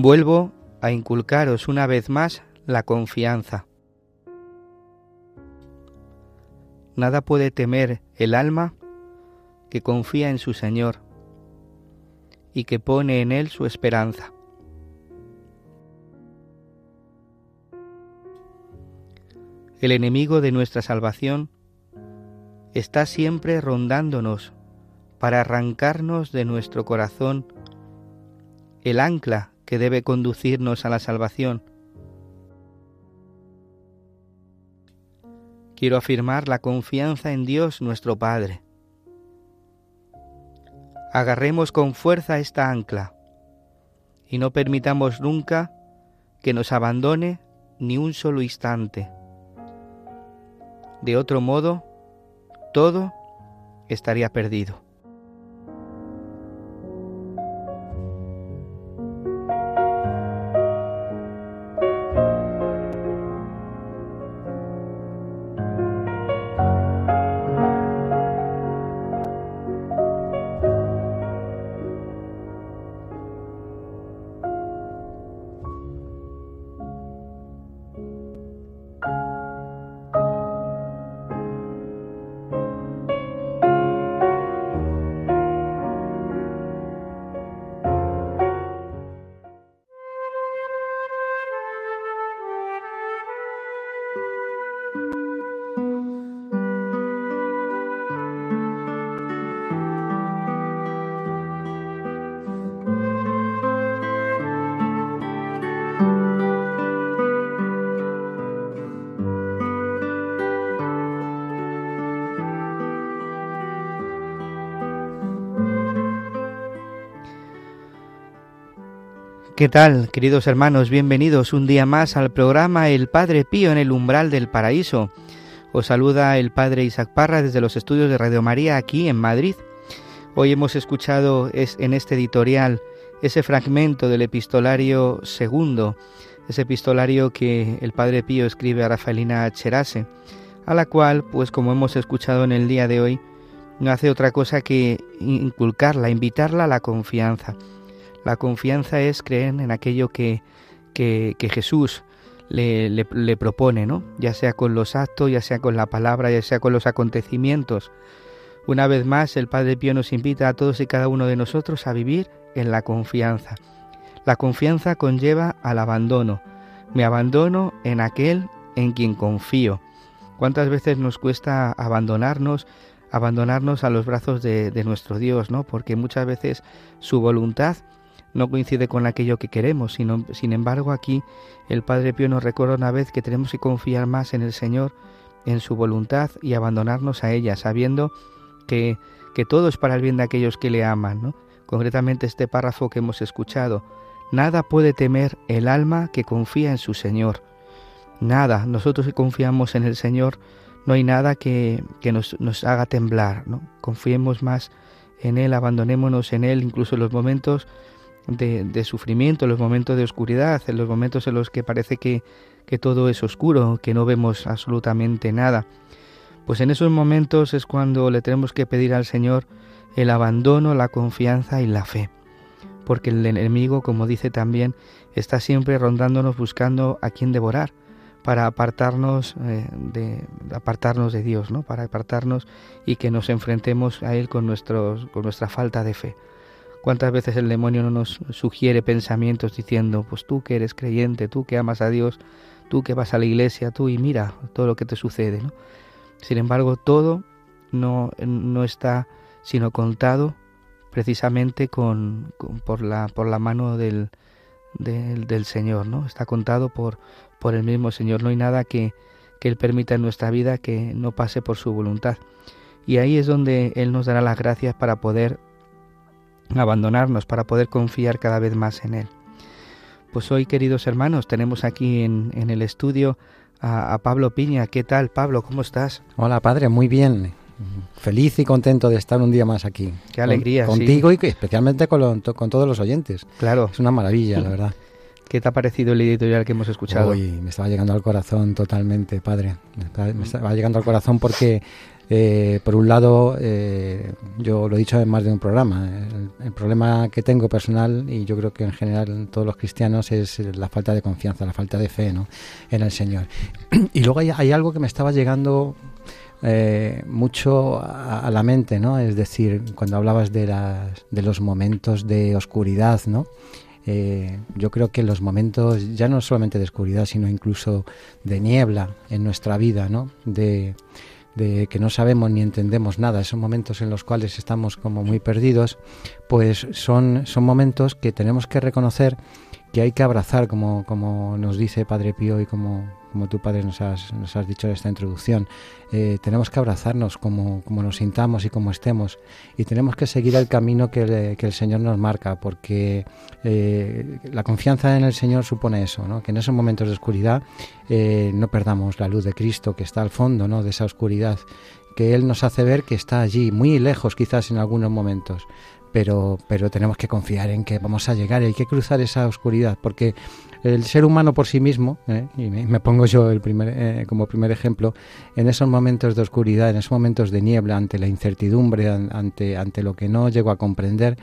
Vuelvo a inculcaros una vez más la confianza. Nada puede temer el alma que confía en su Señor y que pone en Él su esperanza. El enemigo de nuestra salvación está siempre rondándonos para arrancarnos de nuestro corazón el ancla que debe conducirnos a la salvación. Quiero afirmar la confianza en Dios nuestro Padre. Agarremos con fuerza esta ancla y no permitamos nunca que nos abandone ni un solo instante. De otro modo, todo estaría perdido. ¿Qué tal, queridos hermanos? Bienvenidos un día más al programa El Padre Pío en el umbral del paraíso. Os saluda el Padre Isaac Parra desde los estudios de Radio María aquí en Madrid. Hoy hemos escuchado en este editorial ese fragmento del epistolario segundo, ese epistolario que el Padre Pío escribe a Rafaelina Cherase, a la cual, pues como hemos escuchado en el día de hoy, no hace otra cosa que inculcarla, invitarla a la confianza la confianza es creer en aquello que, que, Jesús le, le, propone, ¿no? Ya sea con los actos, ya sea con la palabra, ya sea con los acontecimientos. Una vez más, el Padre Pío nos invita a todos y cada uno de nosotros a vivir en la confianza. La confianza conlleva al abandono. Me abandono en aquel en quien confío. ¿Cuántas veces nos cuesta abandonarnos, abandonarnos a los brazos de, de nuestro Dios, ¿no? Porque muchas veces su voluntad no coincide con aquello que queremos, sino, sin embargo aquí el Padre Pío nos recuerda una vez que tenemos que confiar más en el Señor, en su voluntad y abandonarnos a ella, sabiendo que, que todo es para el bien de aquellos que le aman. ¿no? Concretamente este párrafo que hemos escuchado, nada puede temer el alma que confía en su Señor. Nada, nosotros que confiamos en el Señor, no hay nada que, que nos, nos, haga temblar, ¿no? Confiemos más en Él, abandonémonos en Él, incluso en los momentos de, sufrimiento, en los momentos de oscuridad, en los momentos en los que parece que, que todo es oscuro, que no vemos absolutamente nada. Pues en esos momentos es cuando le tenemos que pedir al Señor el abandono, la confianza y la fe. porque el enemigo, como dice también, está siempre rondándonos buscando a quien devorar para apartarnos eh, de apartarnos de Dios, ¿no? Para apartarnos y que nos enfrentemos a él con nuestros con nuestra falta de fe. ¿Cuántas veces el demonio no nos sugiere pensamientos diciendo, pues tú que eres creyente, tú que amas a Dios, tú que vas a la iglesia, tú y mira todo lo que te sucede. Sin embargo, todo no, no está sino contado precisamente con, por, la, por la mano del, del, del, Señor, ¿no? Está contado por, por el mismo Señor. No hay nada que, que Él permita en nuestra vida que no pase por su voluntad. Y ahí es donde Él nos dará las gracias para poder abandonarnos, para poder confiar cada vez más en Él. Pues hoy, queridos hermanos, tenemos aquí en, en el estudio a, a, Pablo Piña. ¿Qué tal, Pablo? ¿Cómo estás? Hola, padre, muy bien. Feliz y contento de estar un día más aquí. Qué alegría. Con, contigo y especialmente con, lo, con, todos los oyentes. Claro. Es una maravilla, la verdad. ¿Qué te ha parecido el editorial que hemos escuchado? Uy, me estaba llegando al corazón totalmente, padre. Me estaba, me estaba llegando al corazón porque eh, por un lado, eh, yo lo he dicho en más de un programa, el, problema que tengo personal, y yo creo que en general en todos los cristianos, es la falta de confianza, la falta de fe ¿no? en el Señor. Y luego hay, algo que me estaba llegando eh, mucho a, la mente, ¿no? Es decir, cuando hablabas de, las, de los momentos de oscuridad, ¿no? Yo creo que los momentos ya no solamente de oscuridad, sino incluso de niebla en nuestra vida, ¿no? De, de que no sabemos ni entendemos nada, esos momentos en los cuales estamos como muy perdidos, pues son, son momentos que tenemos que reconocer que hay que abrazar, como, como nos dice Padre Pío y como, como tú, Padre, nos has, dicho en esta introducción. Eh, tenemos que abrazarnos como, nos sintamos y como estemos y tenemos que seguir el camino que, el Señor nos marca, porque eh, la confianza en el Señor supone eso, que en esos momentos de oscuridad eh, no perdamos la luz de Cristo que está al fondo ¿no? de esa oscuridad, que Él nos hace ver que está allí, muy lejos quizás en algunos momentos, pero, pero tenemos que confiar en que vamos a llegar y hay que cruzar esa oscuridad, porque el ser humano por sí mismo, ¿eh? y me, pongo yo el primer, eh, como primer ejemplo, en esos momentos de oscuridad, en esos momentos de niebla, ante la incertidumbre, ante, ante lo que no llego a comprender,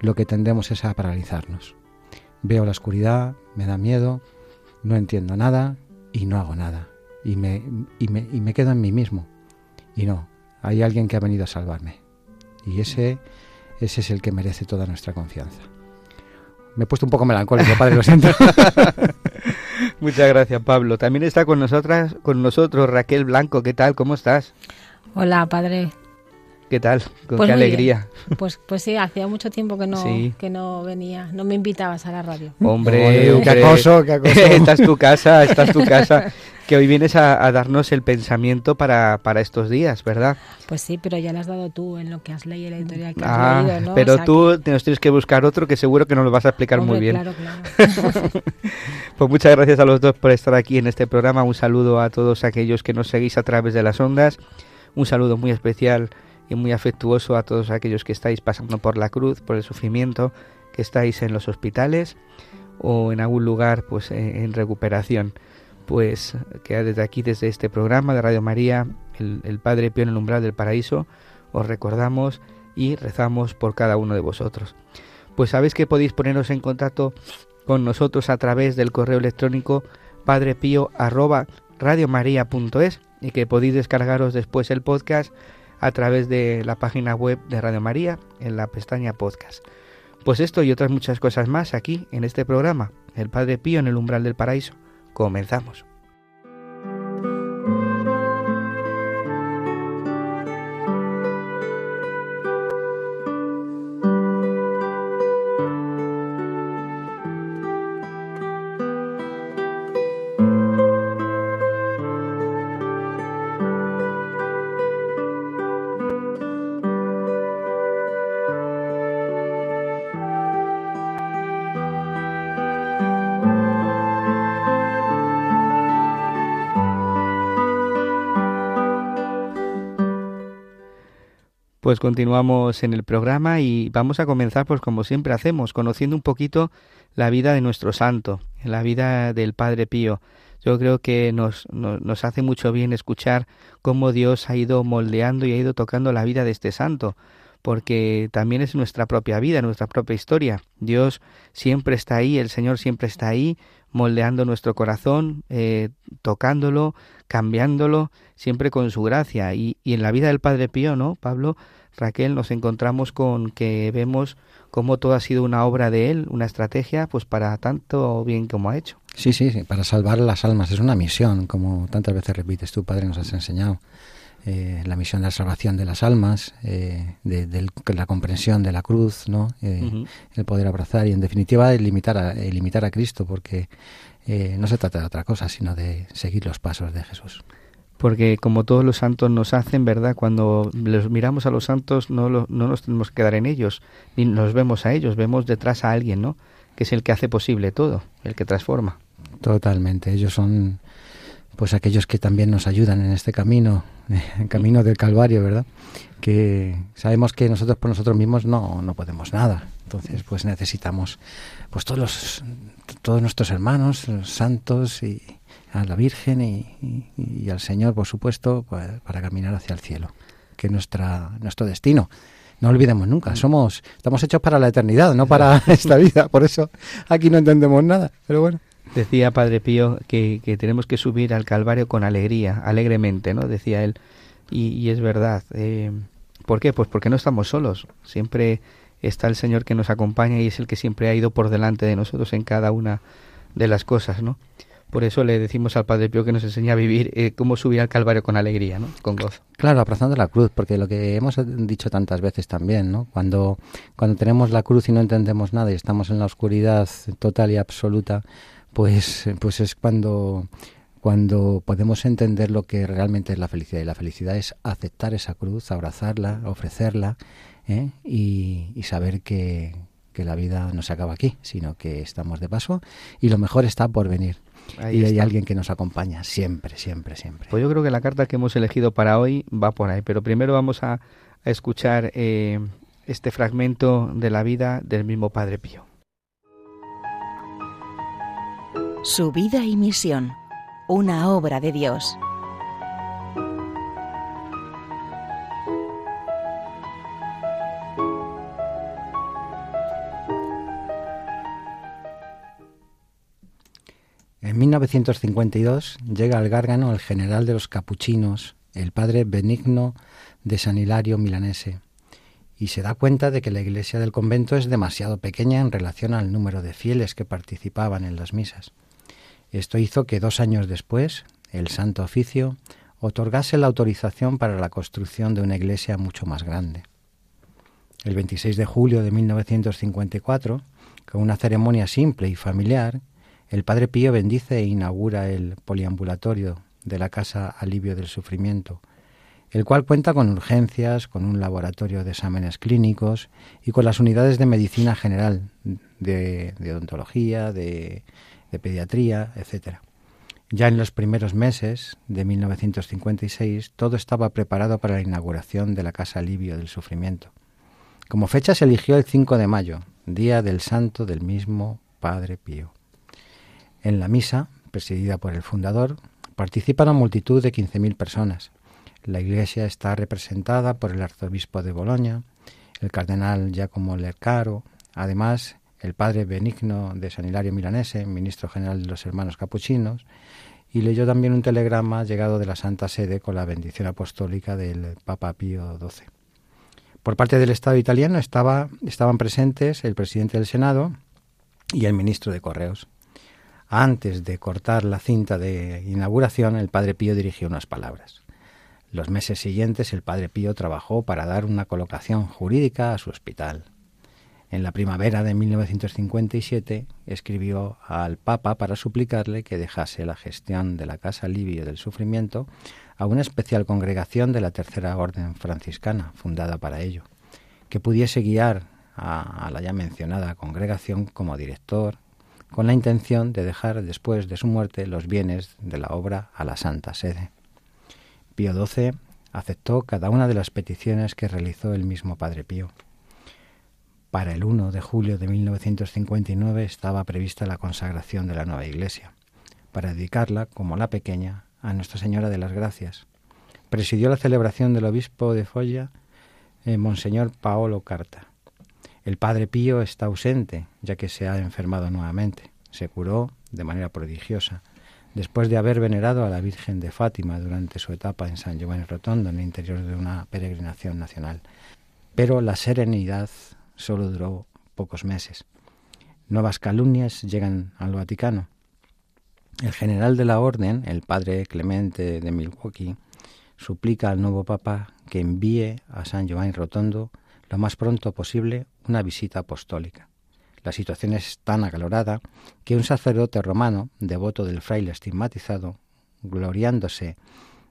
lo que tendemos es a paralizarnos. Veo la oscuridad, me da miedo, no entiendo nada y no hago nada. Y me, y me, y me quedo en mí mismo. Y no, hay alguien que ha venido a salvarme. Y ese ese es el que merece toda nuestra confianza. Me he puesto un poco melancólico, padre, lo siento. Muchas gracias, Pablo. También está con nosotras, con nosotros Raquel Blanco. ¿Qué tal? ¿Cómo estás? Hola, padre. ¿Qué tal? Con pues qué alegría. Pues, pues sí, hacía mucho tiempo que no, sí. que no venía, no me invitabas a la radio. Hombre, hombre qué acoso, qué acoso. esta es tu casa, esta es tu casa. que hoy vienes a, a darnos el pensamiento para, para, estos días, ¿verdad? Pues sí, pero ya lo has dado tú en lo que has leído, la editorial que ah, has leído, ¿no? Pero o sea tú que... nos tienes que buscar otro que seguro que nos lo vas a explicar Hombre, muy bien. Claro, claro. pues muchas gracias a los dos por estar aquí en este programa. Un saludo a todos aquellos que nos seguís a través de las ondas. Un saludo muy especial y muy afectuoso a todos aquellos que estáis pasando por la cruz, por el sufrimiento, que estáis en los hospitales o en algún lugar pues en recuperación pues que desde aquí, desde este programa de Radio María, el, Padre Pío en el umbral del paraíso, os recordamos y rezamos por cada uno de vosotros. Pues sabéis que podéis poneros en contacto con nosotros a través del correo electrónico padrepío arroba radiomaria.es y que podéis descargaros después el podcast a través de la página web de Radio María en la pestaña podcast. Pues esto y otras muchas cosas más aquí en este programa, el Padre Pío en el umbral del paraíso. Comenzamos. Pues continuamos en el programa y vamos a comenzar, pues como siempre hacemos, conociendo un poquito la vida de nuestro santo, la vida del Padre Pío. Yo creo que nos, nos, nos, hace mucho bien escuchar cómo Dios ha ido moldeando y ha ido tocando la vida de este santo, porque también es nuestra propia vida, nuestra propia historia. Dios siempre está ahí, el Señor siempre está ahí, moldeando nuestro corazón, eh, tocándolo, cambiándolo, siempre con su gracia. Y, y en la vida del Padre Pío, ¿no, Pablo? Raquel, nos encontramos con que vemos cómo todo ha sido una obra de él, una estrategia, pues para tanto bien como ha hecho. Sí, sí, sí, para salvar las almas. Es una misión, como tantas veces repites tú, Padre, nos has enseñado. Eh, la misión de la salvación de las almas, eh, de, la comprensión de la cruz, ¿no? Eh, el poder abrazar y, en definitiva, el limitar a, limitar a Cristo, porque no se trata de otra cosa, sino de seguir los pasos de Jesús porque como todos los santos nos hacen, ¿verdad? Cuando los miramos a los santos no, no nos tenemos que quedar en ellos, ni nos vemos a ellos, vemos detrás a alguien, ¿no? Que es el que hace posible todo, el que transforma. Totalmente, ellos son pues aquellos que también nos ayudan en este camino, el camino del Calvario, ¿verdad? Que sabemos que nosotros por nosotros mismos no, no podemos nada. Entonces, pues necesitamos pues todos los todos nuestros hermanos, los santos y, a la Virgen y, al Señor, por supuesto, pues, para caminar hacia el cielo, que es nuestra, nuestro destino. No olvidemos nunca, somos, estamos hechos para la eternidad, no para esta vida. Por eso aquí no entendemos nada, pero bueno. Decía Padre Pío que, tenemos que subir al Calvario con alegría, alegremente, ¿no? Decía él. Y, es verdad. Eh, ¿Por qué? Pues porque no estamos solos. Siempre está el Señor que nos acompaña y es el que siempre ha ido por delante de nosotros en cada una de las cosas, ¿no? Por eso le decimos al Padre Pío que nos enseña a vivir eh, cómo subir al Calvario con alegría, ¿no? Con gozo. Claro, abrazando la cruz, porque lo que hemos dicho tantas veces también, ¿no? Cuando, cuando tenemos la cruz y no entendemos nada y estamos en la oscuridad total y absoluta, pues, pues es cuando, cuando podemos entender lo que realmente es la felicidad. Y la felicidad es aceptar esa cruz, abrazarla, ofrecerla ¿eh? y, y saber que, que la vida no se acaba aquí, sino que estamos de paso y lo mejor está por venir y hay alguien que nos acompaña siempre, siempre, siempre. Pues yo creo que la carta que hemos elegido para hoy va por ahí, pero primero vamos a, escuchar eh, este fragmento de la vida del mismo Padre Pío. Su vida y misión, una obra de Dios. En 1952 llega al Gárgano el general de los capuchinos, el padre Benigno de San Hilario Milanese, y se da cuenta de que la iglesia del convento es demasiado pequeña en relación al número de fieles que participaban en las misas. Esto hizo que dos años después el Santo Oficio otorgase la autorización para la construcción de una iglesia mucho más grande. El 26 de julio de 1954, con una ceremonia simple y familiar, el Padre Pío bendice e inaugura el poliambulatorio de la Casa Alivio del Sufrimiento, el cual cuenta con urgencias, con un laboratorio de exámenes clínicos y con las unidades de medicina general, de, odontología, de, de pediatría, etc. Ya en los primeros meses de 1956 todo estaba preparado para la inauguración de la Casa Alivio del Sufrimiento. Como fecha se eligió el 5 de mayo, día del santo del mismo Padre Pío. En la misa, presidida por el fundador, participan una multitud de 15.000 personas. La iglesia está representada por el arzobispo de Boloña, el cardenal Giacomo Lercaro, además el padre Benigno de San Hilario Milanese, ministro general de los hermanos capuchinos, y leyó también un telegrama llegado de la Santa Sede con la bendición apostólica del Papa Pío XII. Por parte del Estado italiano estaba, estaban presentes el presidente del Senado y el ministro de Correos. Antes de cortar la cinta de inauguración, el Padre Pío dirigió unas palabras. Los meses siguientes el Padre Pío trabajó para dar una colocación jurídica a su hospital. En la primavera de 1957 escribió al Papa para suplicarle que dejase la gestión de la Casa Alivio del Sufrimiento a una especial congregación de la Tercera Orden Franciscana, fundada para ello, que pudiese guiar a, a la ya mencionada congregación como director con la intención de dejar después de su muerte los bienes de la obra a la Santa Sede. Pío XII aceptó cada una de las peticiones que realizó el mismo Padre Pío. Para el 1 de julio de 1959 estaba prevista la consagración de la nueva iglesia, para dedicarla, como la pequeña, a Nuestra Señora de las Gracias. Presidió la celebración del obispo de Folla eh, Monseñor Paolo Carta. El Padre Pío está ausente, ya que se ha enfermado nuevamente. Se curó de manera prodigiosa, después de haber venerado a la Virgen de Fátima durante su etapa en San Giovanni Rotondo, en el interior de una peregrinación nacional. Pero la serenidad solo duró pocos meses. Nuevas calumnias llegan al Vaticano. El general de la orden, el padre Clemente de Milwaukee, suplica al nuevo Papa que envíe a San Giovanni Rotondo lo más pronto posible una visita apostólica. La situación es tan acalorada que un sacerdote romano, devoto del fraile estigmatizado, gloriándose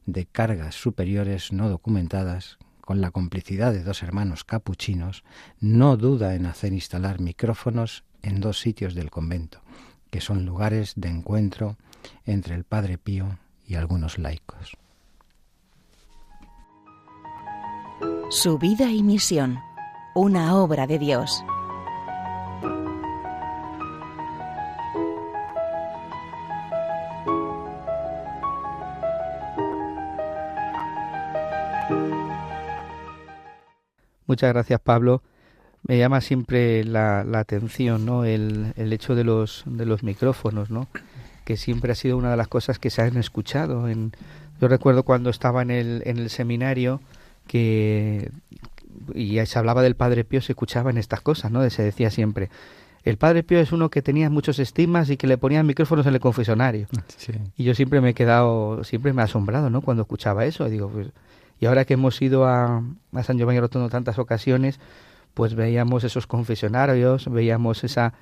de cargas superiores no documentadas, con la complicidad de dos hermanos capuchinos, no duda en hacer instalar micrófonos en dos sitios del convento, que son lugares de encuentro entre el Padre Pío y algunos laicos. Su vida y misión, una obra de Dios. Muchas gracias, Pablo. Me llama siempre la, atención, ¿no? El, el, hecho de los, de los micrófonos, ¿no? Que siempre ha sido una de las cosas que se han escuchado. En, yo recuerdo cuando estaba en el, en el seminario que y se hablaba del Padre Pío, se escuchaban estas cosas, ¿no? Se decía siempre, el Padre Pío es uno que tenía muchos estigmas y que le ponían micrófonos en el confesionario. Y yo siempre me he quedado, siempre me ha asombrado, ¿no? Cuando escuchaba eso, digo, pues y ahora que hemos ido a, a San Giovanni Rotondo tantas ocasiones, pues veíamos esos confesionarios, veíamos esa,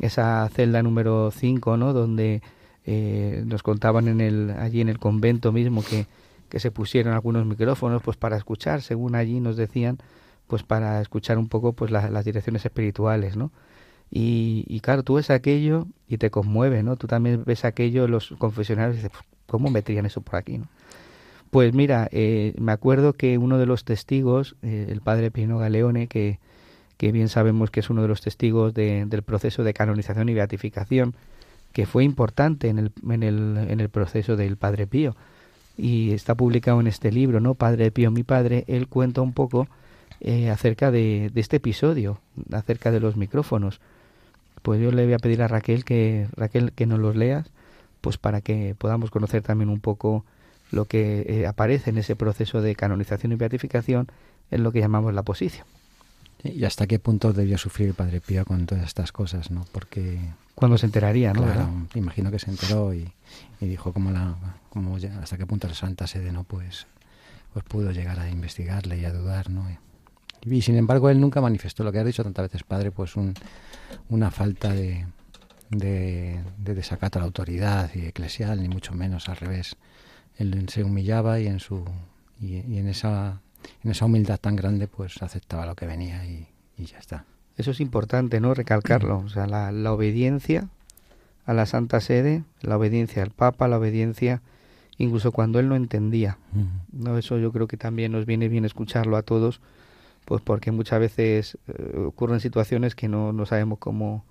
esa celda número 5, ¿no? Donde eh, nos contaban en el, allí en el convento mismo que, que se pusieron algunos micrófonos pues para escuchar, según allí nos decían, pues para escuchar un poco pues las direcciones espirituales, ¿no? Y, y, claro, tú ves aquello y te conmueve, ¿no? Tú también ves aquello, los confesionarios, y dices, ¿cómo meterían eso por aquí, no? Pues mira, eh, me acuerdo que uno de los testigos, eh, el padre Pino Galeone, que, que, bien sabemos que es uno de los testigos del proceso de canonización y beatificación, que fue importante en el, en el, en el proceso del Padre Pío, y está publicado en este libro, ¿no? Padre Pío, mi padre, él cuenta un poco eh, acerca de, de, este episodio, acerca de los micrófonos. Pues yo le voy a pedir a Raquel que Raquel que nos los leas, pues para que podamos conocer también un poco lo que eh, aparece en ese proceso de canonización y beatificación es lo que llamamos la posición. ¿Y hasta qué punto debió sufrir el Padre Pío con todas estas cosas, no? Porque... Cuando se enteraría, ¿no? Claro, imagino que se enteró y, dijo cómo la, cómo, hasta qué punto la Santa Sede no pues, pues pudo llegar a investigarle y a dudar, ¿no? Y, sin embargo él nunca manifestó lo que ha dicho tantas veces Padre, pues un, una falta de, de, de desacato a la autoridad y eclesial, ni mucho menos al revés él se humillaba y en su y, en esa en esa humildad tan grande pues aceptaba lo que venía y, ya está. Eso es importante, ¿no? Recalcarlo. O sea, la, la, obediencia a la Santa Sede, la obediencia al Papa, la obediencia incluso cuando él no entendía. ¿no? Eso yo creo que también nos viene bien escucharlo a todos, pues porque muchas veces eh, ocurren situaciones que no, no sabemos cómo,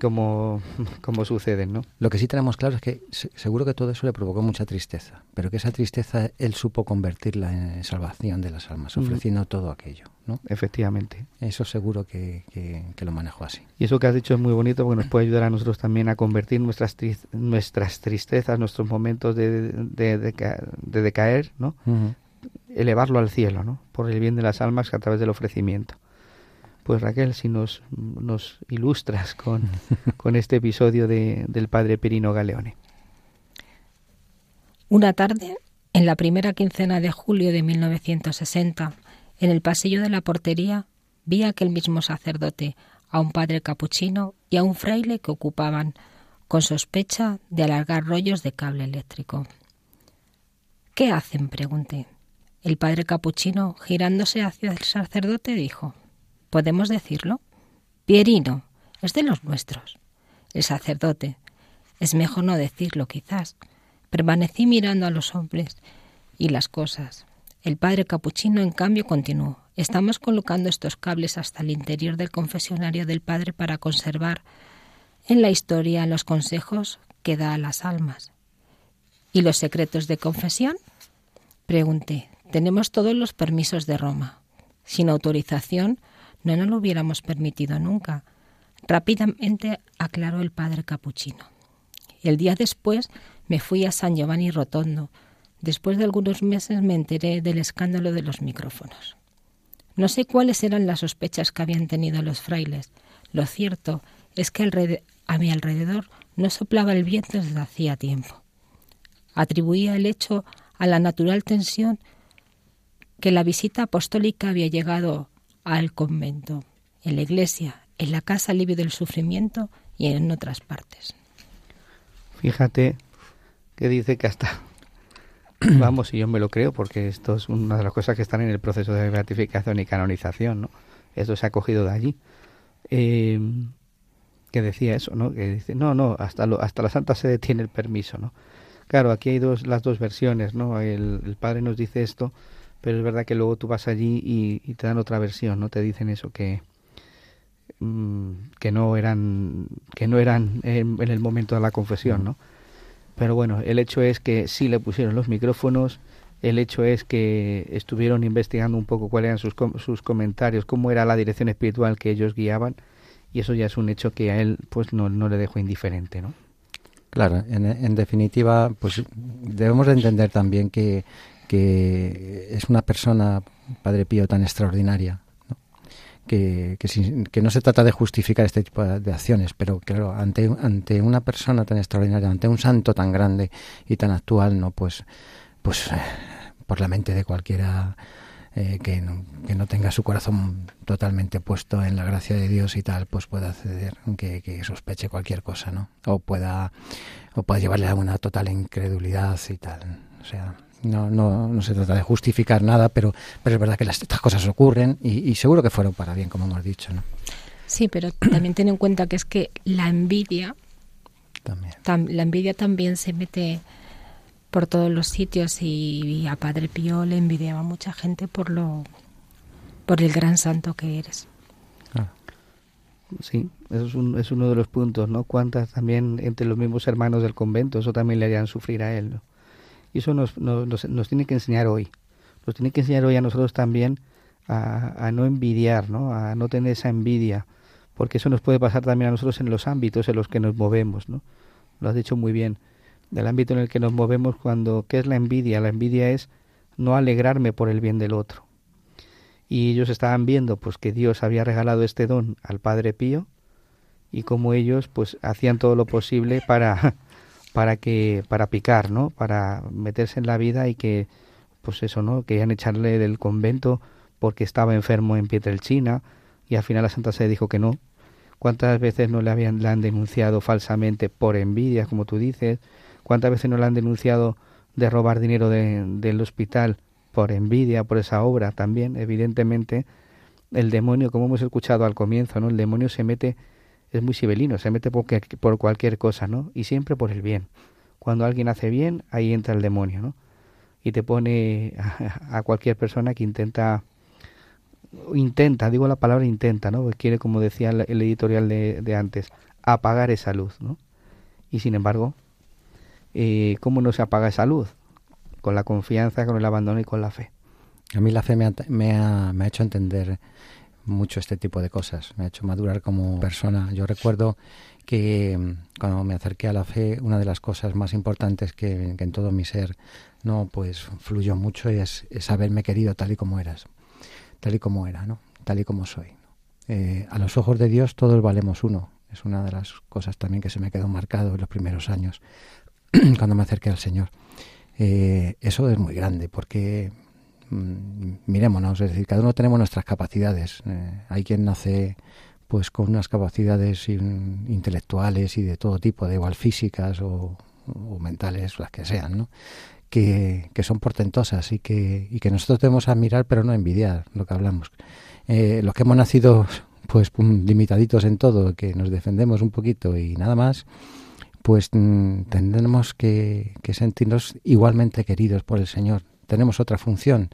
como, como suceden, ¿no? Lo que sí tenemos claro es que seguro que todo eso le provocó mucha tristeza, pero que esa tristeza él supo convertirla en salvación de las almas, ofreciendo todo aquello, ¿no? Efectivamente. Eso seguro que, que, lo manejó así. Y eso que has dicho es muy bonito porque nos puede ayudar a nosotros también a convertir nuestras, nuestras tristezas, nuestros momentos de, de, de, decaer, ¿no? Elevarlo al cielo, ¿no? Por el bien de las almas a través del ofrecimiento. Pues Raquel, si nos, nos ilustras con, con este episodio de, del padre Perino Galeone. Una tarde, en la primera quincena de julio de 1960, en el pasillo de la portería, vi a aquel mismo sacerdote, a un padre capuchino y a un fraile que ocupaban, con sospecha, de alargar rollos de cable eléctrico. ¿Qué hacen? pregunté. El padre capuchino, girándose hacia el sacerdote, dijo ¿Podemos decirlo? Pierino, es de los nuestros. El sacerdote. Es mejor no decirlo, quizás. Permanecí mirando a los hombres y las cosas. El padre capuchino, en cambio, continuó. Estamos colocando estos cables hasta el interior del confesionario del padre para conservar en la historia los consejos que da a las almas. ¿Y los secretos de confesión? Pregunté. Tenemos todos los permisos de Roma. Sin autorización no nos lo hubiéramos permitido nunca. Rápidamente aclaró el padre capuchino. El día después me fui a San Giovanni Rotondo. Después de algunos meses me enteré del escándalo de los micrófonos. No sé cuáles eran las sospechas que habían tenido los frailes. Lo cierto es que a mi alrededor no soplaba el viento desde hacía tiempo. Atribuía el hecho a la natural tensión que la visita apostólica había llegado al convento, en la iglesia, en la casa alivio del sufrimiento y en otras partes. Fíjate que dice que hasta vamos, y yo me lo creo, porque esto es una de las cosas que están en el proceso de beatificación y canonización, ¿no? Esto se ha cogido de allí. Eh, que decía eso, ¿no? Que dice, no, no, hasta, lo, hasta la Santa Sede tiene el permiso, ¿no? Claro, aquí hay dos, las dos versiones, ¿no? El, el padre nos dice esto, pero es verdad que luego tú vas allí y, te dan otra versión, ¿no? Te dicen eso, que, mm, que no eran, que no eran en, el momento de la confesión, ¿no? Pero bueno, el hecho es que sí le pusieron los micrófonos, el hecho es que estuvieron investigando un poco cuáles eran sus, sus comentarios, cómo era la dirección espiritual que ellos guiaban, y eso ya es un hecho que a él pues no, no le dejó indiferente, ¿no? Claro, en, en definitiva, pues debemos de entender también que, que es una persona, Padre Pío, tan extraordinaria, que, que, no se trata de justificar este tipo de, acciones, pero claro, ante, ante una persona tan extraordinaria, ante un santo tan grande y tan actual, no pues, pues eh, por la mente de cualquiera eh, que, no, que no tenga su corazón totalmente puesto en la gracia de Dios y tal, pues pueda acceder, que, que sospeche cualquier cosa, ¿no? O pueda, o pueda llevarle a una total incredulidad y tal. O sea, no, no, no se trata de justificar nada, pero, pero es verdad que las, estas cosas ocurren y, seguro que fueron para bien, como hemos dicho. ¿no? Sí, pero también ten en cuenta que es que la envidia, también. la envidia también se mete por todos los sitios y, a Padre Pío le envidiaba mucha gente por lo por el gran santo que eres. Sí, eso es, un, es uno de los puntos, ¿no? Cuántas también entre los mismos hermanos del convento, eso también le harían sufrir a él, ¿no? Y eso nos, nos, nos, tiene que enseñar hoy. Nos tiene que enseñar hoy a nosotros también a, a no envidiar, ¿no? a no tener esa envidia, porque eso nos puede pasar también a nosotros en los ámbitos en los que nos movemos. ¿no? Lo has dicho muy bien. Del ámbito en el que nos movemos cuando... ¿Qué es la envidia? La envidia es no alegrarme por el bien del otro. Y ellos estaban viendo pues que Dios había regalado este don al Padre Pío y como ellos pues hacían todo lo posible para para que para picar, ¿no? Para meterse en la vida y que pues eso, ¿no? Querían echarle del convento porque estaba enfermo en Pietrelcina y al final la Santa Sede dijo que no. ¿Cuántas veces no le habían le han denunciado falsamente por envidia, como tú dices? ¿Cuántas veces no le han denunciado de robar dinero de, del hospital por envidia, por esa obra también? Evidentemente, el demonio, como hemos escuchado al comienzo, ¿no? El demonio se mete es muy sibelino, se mete por, por cualquier cosa, ¿no? Y siempre por el bien. Cuando alguien hace bien, ahí entra el demonio, ¿no? Y te pone a, cualquier persona que intenta, intenta, digo la palabra intenta, ¿no? Porque quiere, como decía el, editorial de, de, antes, apagar esa luz, ¿no? Y sin embargo, eh, ¿cómo no se apaga esa luz? Con la confianza, con el abandono y con la fe. A mí la fe me ha, me ha, me ha hecho entender mucho este tipo de cosas, me ha hecho madurar como persona. Yo recuerdo que mm, cuando me acerqué a la fe, una de las cosas más importantes que, en todo mi ser no pues fluyó mucho es, es, haberme querido tal y como eras, tal y como era, ¿no? tal y como soy. Eh, a los ojos de Dios todos valemos uno. Es una de las cosas también que se me quedó marcado en los primeros años cuando me acerqué al Señor. Eh, eso es muy grande porque mirémonos, es decir, cada uno tenemos nuestras capacidades. Eh, hay quien nace pues con unas capacidades intelectuales y de todo tipo, de igual físicas o, mentales, las que sean, ¿no? Que, que, son portentosas y que, y que nosotros debemos admirar pero no envidiar, lo que hablamos. Eh, los que hemos nacido pues limitaditos en todo, que nos defendemos un poquito y nada más, pues mm, tendremos que sentirnos igualmente queridos por el Señor, tenemos otra función.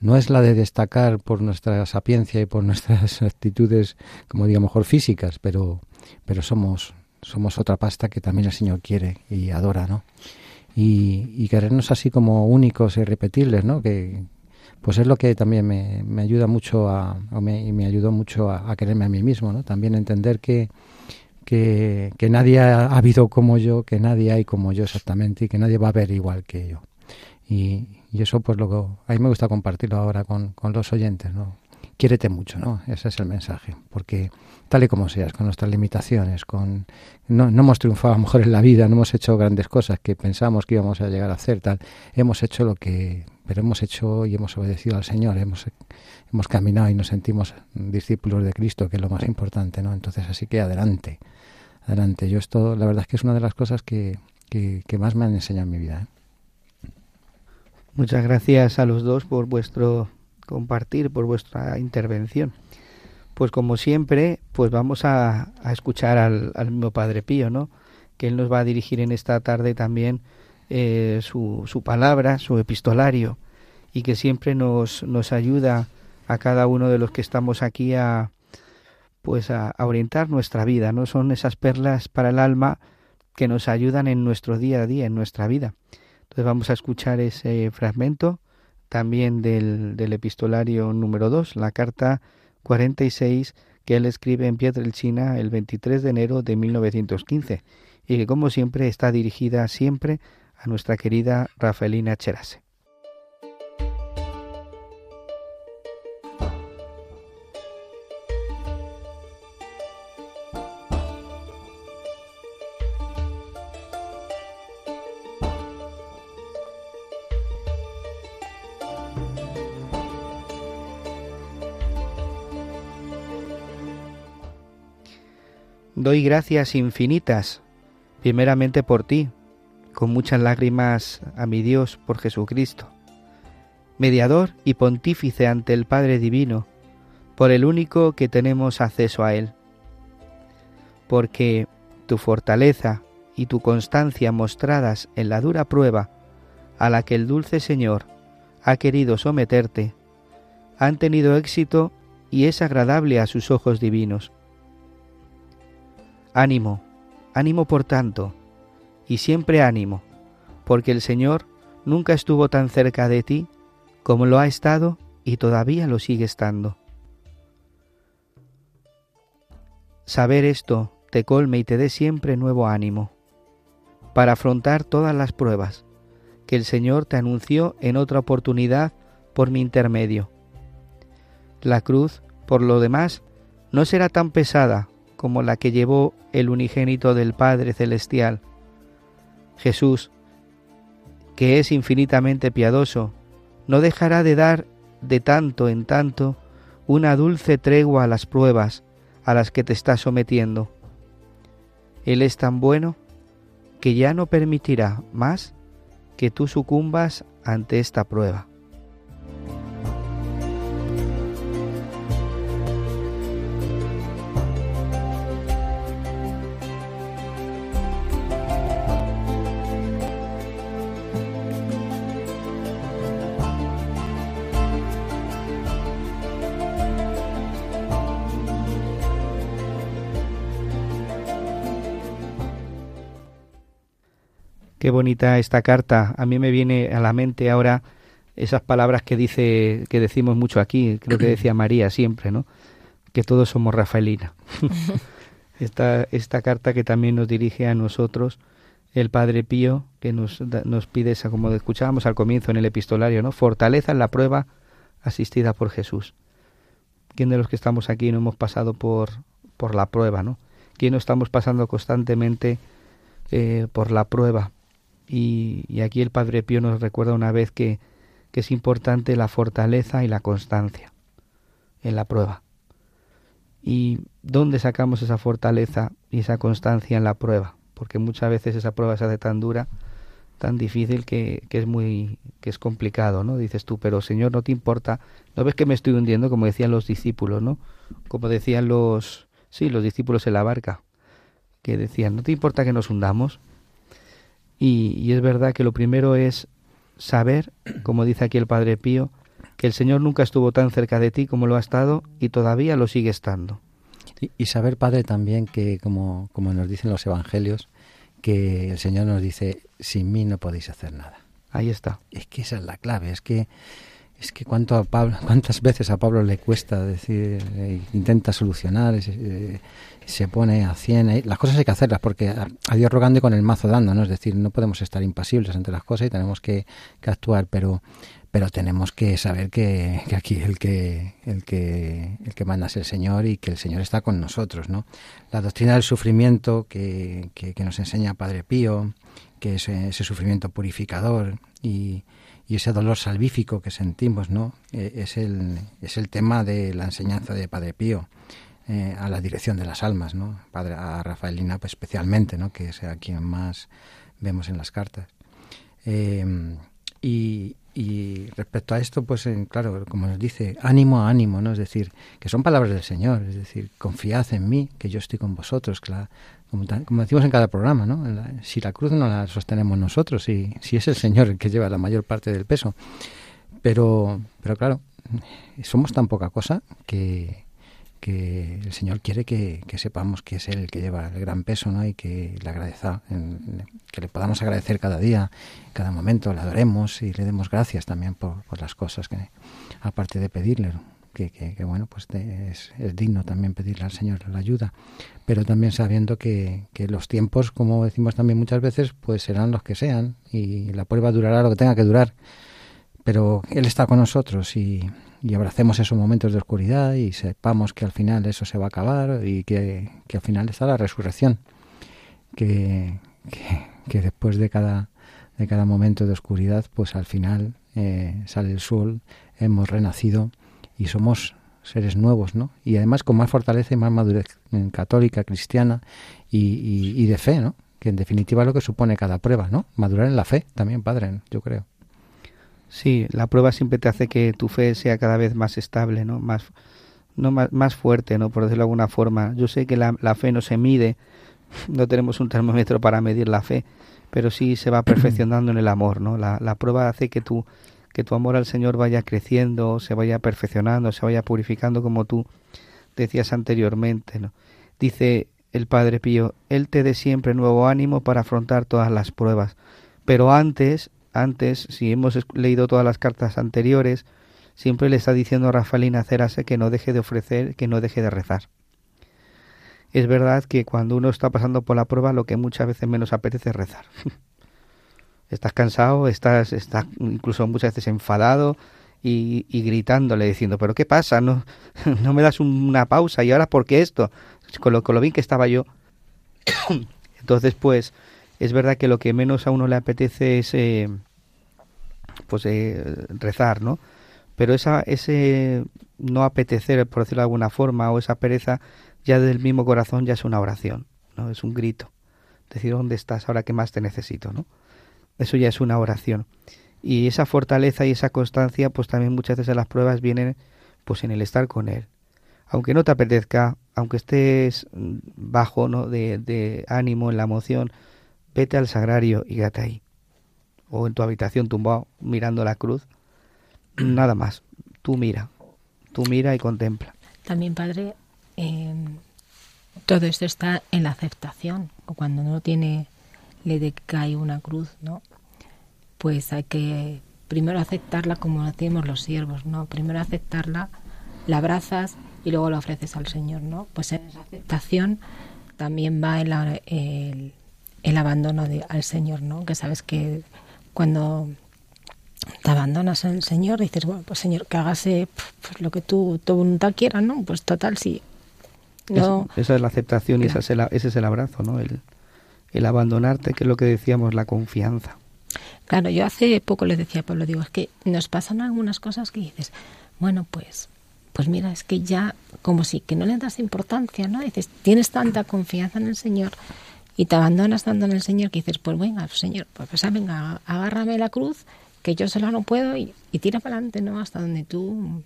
No es la de destacar por nuestra sapiencia y por nuestras actitudes, como digo, mejor físicas, pero, pero somos, somos otra pasta que también el Señor quiere y adora, ¿no? Y, querernos así como únicos e irrepetibles, ¿no? Que, pues es lo que también me, me ayuda mucho a, me, y me ayudó mucho a, quererme a mí mismo, ¿no? También entender que, que, que, nadie ha habido como yo, que nadie hay como yo exactamente y que nadie va a ver igual que yo. Y, y eso pues lo a mí me gusta compartirlo ahora con, con los oyentes, ¿no? quiérete mucho, ¿no? Ese es el mensaje, porque tal y como seas, con nuestras limitaciones, con no, no, hemos triunfado a lo mejor en la vida, no hemos hecho grandes cosas que pensamos que íbamos a llegar a hacer, tal, hemos hecho lo que, pero hemos hecho y hemos obedecido al Señor, hemos, hemos caminado y nos sentimos discípulos de Cristo, que es lo más importante, ¿no? Entonces, así que adelante, adelante. Yo esto, la verdad es que es una de las cosas que, que, que más me han enseñado en mi vida. ¿eh? Muchas gracias a los dos por vuestro compartir por vuestra intervención. Pues como siempre, pues vamos a, escuchar al, mismo Padre Pío, ¿no? Que él nos va a dirigir en esta tarde también eh, su, su, palabra, su epistolario, y que siempre nos, nos ayuda a cada uno de los que estamos aquí a pues a, a orientar nuestra vida, ¿no? Son esas perlas para el alma que nos ayudan en nuestro día a día, en nuestra vida. Entonces vamos a escuchar ese fragmento también del, epistolario número 2, la carta 46 que él escribe en China el 23 de enero de 1915 y que como siempre está dirigida siempre a nuestra querida Rafaelina Cherase. Doy gracias infinitas, primeramente por ti, con muchas lágrimas a mi Dios por Jesucristo, mediador y pontífice ante el Padre Divino, por el único que tenemos acceso a Él. Porque tu fortaleza y tu constancia mostradas en la dura prueba a la que el dulce Señor ha querido someterte, han tenido éxito y es agradable a sus ojos divinos Ánimo, ánimo por tanto, y siempre ánimo, porque el Señor nunca estuvo tan cerca de ti como lo ha estado y todavía lo sigue estando. Saber esto te colme y te dé siempre nuevo ánimo para afrontar todas las pruebas que el Señor te anunció en otra oportunidad por mi intermedio. La cruz, por lo demás, no será tan pesada como la que llevó el unigénito del Padre Celestial. Jesús, que es infinitamente piadoso, no dejará de dar de tanto en tanto una dulce tregua a las pruebas a las que te está sometiendo. Él es tan bueno que ya no permitirá más que tú sucumbas ante esta prueba. Qué bonita esta carta. A mí me viene a la mente ahora esas palabras que dice que decimos mucho aquí, creo que decía María siempre, ¿no? Que todos somos Rafaelina. esta, esta carta que también nos dirige a nosotros el Padre Pío, que nos, nos pide esa, como escuchábamos al comienzo en el epistolario, ¿no? Fortaleza en la prueba asistida por Jesús. ¿Quién de los que estamos aquí no hemos pasado por, por la prueba, ¿no? ¿Quién no estamos pasando constantemente eh, por la prueba? Y, aquí el Padre Pío nos recuerda una vez que, que es importante la fortaleza y la constancia en la prueba. ¿Y dónde sacamos esa fortaleza y esa constancia en la prueba? Porque muchas veces esa prueba se hace tan dura, tan difícil que, que, es muy que es complicado, ¿no? Dices tú, pero Señor, no te importa, no ves que me estoy hundiendo, como decían los discípulos, ¿no? Como decían los sí, los discípulos en la barca, que decían, no te importa que nos hundamos, y, es verdad que lo primero es saber, como dice aquí el Padre Pío, que el Señor nunca estuvo tan cerca de ti como lo ha estado y todavía lo sigue estando. Y, saber, Padre, también que, como, como nos dicen los Evangelios, que el Señor nos dice, sin mí no podéis hacer nada. Ahí está. Es que esa es la clave, es que es que cuánto a Pablo, cuántas veces a Pablo le cuesta decir, eh, intenta solucionar, eh, se pone a 100, eh, las cosas hay que hacerlas porque a, Dios rogando y con el mazo dando, ¿no? Es decir, no podemos estar impasibles ante las cosas y tenemos que, actuar, pero pero tenemos que saber que, aquí el que el que el que manda es el Señor y que el Señor está con nosotros, ¿no? La doctrina del sufrimiento que, que, nos enseña Padre Pío, que es ese sufrimiento purificador y, y ese dolor salvífico que sentimos, ¿no? Eh, es, el, es el tema de la enseñanza de Padre Pío eh, a la dirección de las almas, ¿no? Padre, a Rafaelina pues, especialmente, ¿no? Que es a quien más vemos en las cartas. Eh, y, respecto a esto, pues claro, como nos dice, ánimo a ánimo, ¿no? Es decir, que son palabras del Señor, es decir, confiad en mí, que yo estoy con vosotros, claro como, decimos en cada programa, ¿no? si la cruz no la sostenemos nosotros, y si es el Señor el que lleva la mayor parte del peso. Pero, pero claro, somos tan poca cosa que, que el Señor quiere que, sepamos que es Él el que lleva el gran peso, ¿no? Y que le agradeza, que le podamos agradecer cada día, cada momento, le adoremos y le demos gracias también por, por las cosas que, aparte de pedirle, que, bueno, pues es, digno también pedirle al Señor la ayuda, pero también sabiendo que, los tiempos, como decimos también muchas veces, pues serán los que sean y la prueba durará lo que tenga que durar, pero Él está con nosotros y, abracemos esos momentos de oscuridad y sepamos que al final eso se va a acabar y que, al final está la resurrección, que, que, después de cada, de cada momento de oscuridad, pues al final eh, sale el sol, hemos renacido y somos seres nuevos, ¿no? Y además con más fortaleza y más madurez católica, cristiana y, de fe, ¿no? Que en definitiva es lo que supone cada prueba, ¿no? Madurar en la fe también, padre, yo creo. Sí, la prueba siempre te hace que tu fe sea cada vez más estable, ¿no? Más, no más, más fuerte, ¿no? Por decirlo de alguna forma. Yo sé que la, la fe no se mide, no tenemos un termómetro para medir la fe, pero sí se va perfeccionando en el amor, ¿no? La, la prueba hace que tu que tu amor al Señor vaya creciendo, se vaya perfeccionando, se vaya purificando como tú decías anteriormente. Dice el Padre Pío, Él te dé siempre nuevo ánimo para afrontar todas las pruebas. Pero antes, antes, si hemos leído todas las cartas anteriores, siempre le está diciendo a Rafaelina Cerase que no deje de ofrecer, que no deje de rezar. Es verdad que cuando uno está pasando por la prueba, lo que muchas veces menos apetece es rezar. Estás cansado, estás, estás incluso muchas veces enfadado y, y gritándole diciendo, pero ¿qué pasa? No, no me das una pausa y ahora ¿por qué esto? Con lo, con lo bien que estaba yo. Entonces, pues, es verdad que lo que menos a uno le apetece es eh, pues eh, rezar, ¿no? Pero esa, ese no apetecer, por decirlo de alguna forma, o esa pereza, ya del mismo corazón ya es una oración, ¿no? Es un grito. Decir, ¿dónde estás ahora que más te necesito, ¿no? Eso ya es una oración. Y esa fortaleza y esa constancia, pues también muchas veces las pruebas vienen pues en el estar con Él. Aunque no te apetezca, aunque estés bajo ¿no? de, ánimo en la emoción, vete al sagrario y quédate ahí. O en tu habitación tumbado mirando la cruz. Nada más. Tú mira. Tú mira y contempla. También, Padre, todo esto está en la aceptación. Cuando no tiene le cae una cruz, ¿no? Pues hay que primero aceptarla como decimos los siervos, ¿no? Primero aceptarla, la abrazas y luego la ofreces al Señor, ¿no? Pues en esa aceptación también va el, el, abandono al Señor, ¿no? Que sabes que cuando te abandonas al Señor dices, bueno, pues Señor, que hágase pues, lo que tú, tu voluntad quiera, ¿no? Pues total, sí. No, esa es la aceptación y ese es el abrazo, ¿no? El, el abandonarte, que es lo que decíamos, la confianza. Claro, yo hace poco les decía a Pablo, digo, es que nos pasan algunas cosas que dices, bueno, pues, pues mira, es que ya como si que no le das importancia, ¿no? Dices, tienes tanta confianza en el Señor y te abandonas tanto en el Señor que dices, pues venga, Señor, pues, pues venga, agárrame la cruz, que yo solo no puedo y, tira para adelante, ¿no? Hasta donde tú,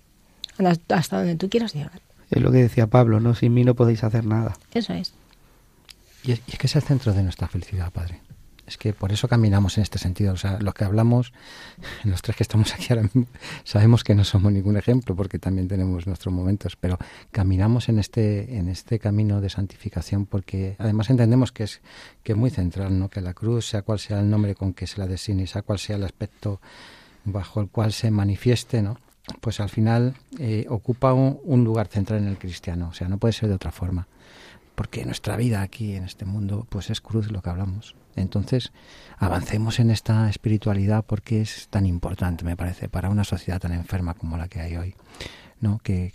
hasta donde tú quieras llegar. Es lo que decía Pablo, ¿no? Sin mí no podéis hacer nada. Eso es. Y es, que es el centro de nuestra felicidad, Padre. Es que por eso caminamos en este sentido. O sea, los que hablamos, los tres que estamos aquí ahora mismo, sabemos que no somos ningún ejemplo porque también tenemos nuestros momentos, pero caminamos en este, en este camino de santificación porque además entendemos que es, que es muy central, ¿no? Que la cruz, sea cual sea el nombre con que se la designe, sea cual sea el aspecto bajo el cual se manifieste, ¿no? pues al final eh, ocupa un, lugar central en el cristiano. O sea, no puede ser de otra forma. Porque nuestra vida aquí en este mundo, pues es cruz lo que hablamos. Entonces, avancemos en esta espiritualidad porque es tan importante, me parece, para una sociedad tan enferma como la que hay hoy. ¿no? Que,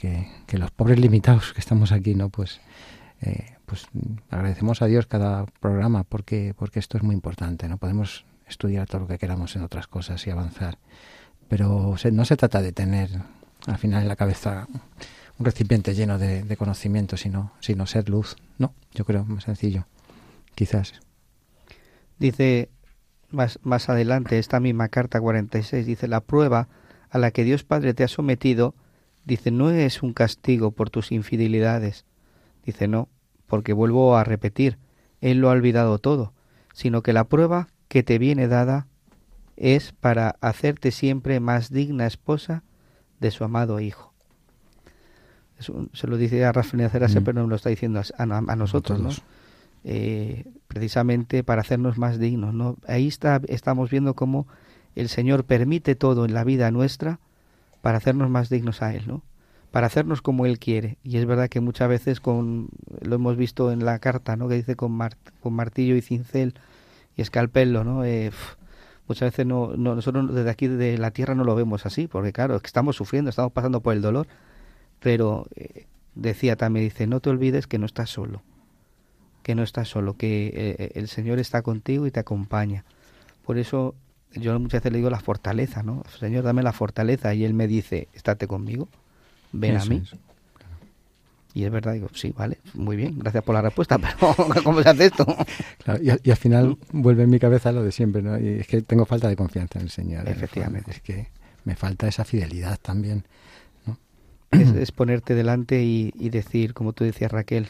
que, los pobres limitados que estamos aquí, ¿no? Pues, eh, pues agradecemos a Dios cada programa porque, porque esto es muy importante. No podemos estudiar todo lo que queramos en otras cosas y avanzar pero no se trata de tener al final en la cabeza un recipiente lleno de, conocimiento, sino, sino ser luz. No, yo creo más sencillo, quizás. Dice más, más adelante, esta misma carta 46, dice, la prueba a la que Dios Padre te ha sometido, dice, no es un castigo por tus infidelidades. Dice, no, porque vuelvo a repetir, Él lo ha olvidado todo, sino que la prueba que te viene dada es para hacerte siempre más digna esposa de su amado Hijo. Se lo dice a Rafael Cerase, mm. pero no lo está diciendo a, nosotros, ¿no? Eh, precisamente para hacernos más dignos. ¿no? Ahí está, estamos viendo cómo el Señor permite todo en la vida nuestra para hacernos más dignos a Él, ¿no? para hacernos como Él quiere. Y es verdad que muchas veces con, lo hemos visto en la carta, ¿no? que dice con, con martillo y cincel y escalpelo, ¿no? Eh, muchas veces no, nosotros desde aquí de la tierra no lo vemos así, porque claro, estamos sufriendo, estamos pasando por el dolor, pero eh, decía también, dice, no te olvides que no estás solo, que no estás solo, que eh, el Señor está contigo y te acompaña. Por eso yo muchas veces le digo la fortaleza, ¿no? Señor, dame la fortaleza y Él me dice, estate conmigo, ven a mí. Y es verdad, digo, sí, vale, muy bien, gracias por la respuesta, pero ¿cómo se hace esto? y, al final vuelve en mi cabeza lo de siempre, ¿no? Y es que tengo falta de confianza en el Señor. Efectivamente. Es que me falta esa fidelidad también. ¿No? Es, ponerte delante y, decir, como tú decías, Raquel,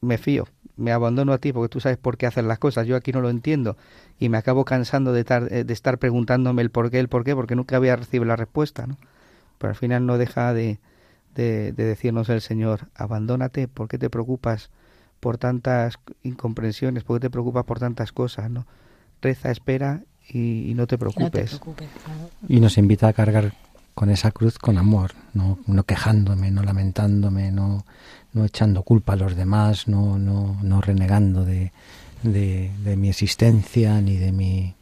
me fío, me abandono a ti porque tú sabes por qué hacer las cosas, yo aquí no lo entiendo y me acabo cansando de, de estar preguntándome el por qué, el por qué, porque nunca había recibido la respuesta, ¿no? Pero al final no deja de, de, decirnos el Señor, abandónate, ¿por qué te preocupas por tantas incomprensiones? ¿Por qué te preocupas por tantas cosas? ¿no? Reza, espera y, no te preocupes. Y nos invita a cargar con esa cruz con amor, no, no quejándome, no lamentándome, no, no echando culpa a los demás, no, no, no renegando de, de, mi existencia ni de mi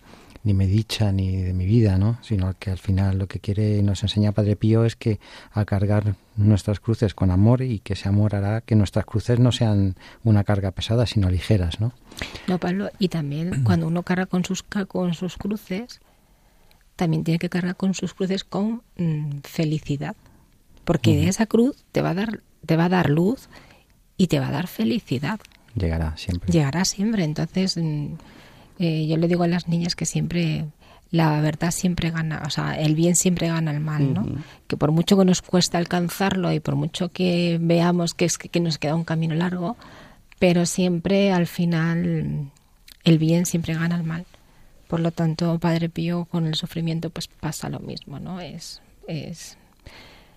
ni me dicha ni de mi vida, ¿no? Sino que al final lo que quiere nos enseña Padre Pío es que a cargar nuestras cruces con amor y que ese amor hará que nuestras cruces no sean una carga pesada, sino ligeras, ¿no? No, Pablo, y también cuando uno carga con sus con sus cruces, también tiene que cargar con sus cruces con mm, felicidad, porque esa cruz te va a dar te va a dar luz y te va a dar felicidad. Llegará siempre. Llegará siempre, entonces mm, eh, yo le digo a las niñas que siempre la verdad siempre gana, o sea, el bien siempre gana el mal, ¿no? Que por mucho que nos cuesta alcanzarlo y por mucho que veamos que es que, nos queda un camino largo, pero siempre al final el bien siempre gana el mal. Por lo tanto, Padre Pío con el sufrimiento pues pasa lo mismo, ¿no? Es es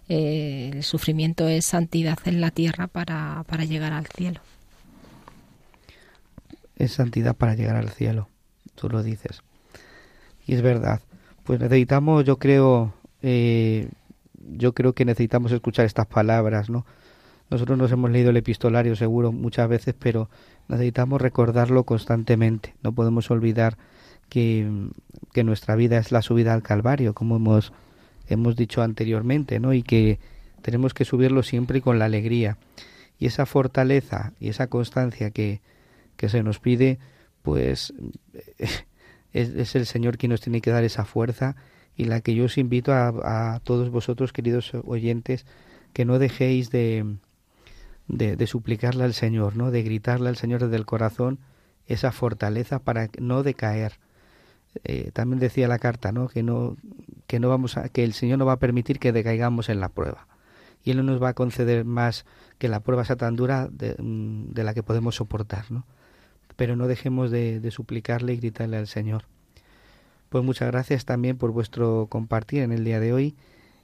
eh, el sufrimiento es santidad en la tierra para, para llegar al cielo es santidad para llegar al cielo. Tú lo dices. Y es verdad. Pues necesitamos, yo creo, eh, yo creo que necesitamos escuchar estas palabras, ¿no? Nosotros nos hemos leído el epistolario seguro muchas veces, pero necesitamos recordarlo constantemente. No podemos olvidar que, que nuestra vida es la subida al Calvario, como hemos, hemos dicho anteriormente, ¿no? Y que tenemos que subirlo siempre con la alegría. Y esa fortaleza y esa constancia que, que se nos pide, pues es, el Señor quien nos tiene que dar esa fuerza y la que yo os invito a, todos vosotros, queridos oyentes, que no dejéis de, de, suplicarle al Señor, ¿no? de gritarle al Señor desde el corazón esa fortaleza para no decaer. Eh, también decía la carta, ¿no? Que no, que no vamos a, que el Señor no va a permitir que decaigamos en la prueba. Y Él no nos va a conceder más que la prueba sea tan dura de, mm, de la que podemos soportar, ¿no? pero no dejemos de, suplicarle y gritarle al Señor. Pues muchas gracias también por vuestro compartir en el día de hoy.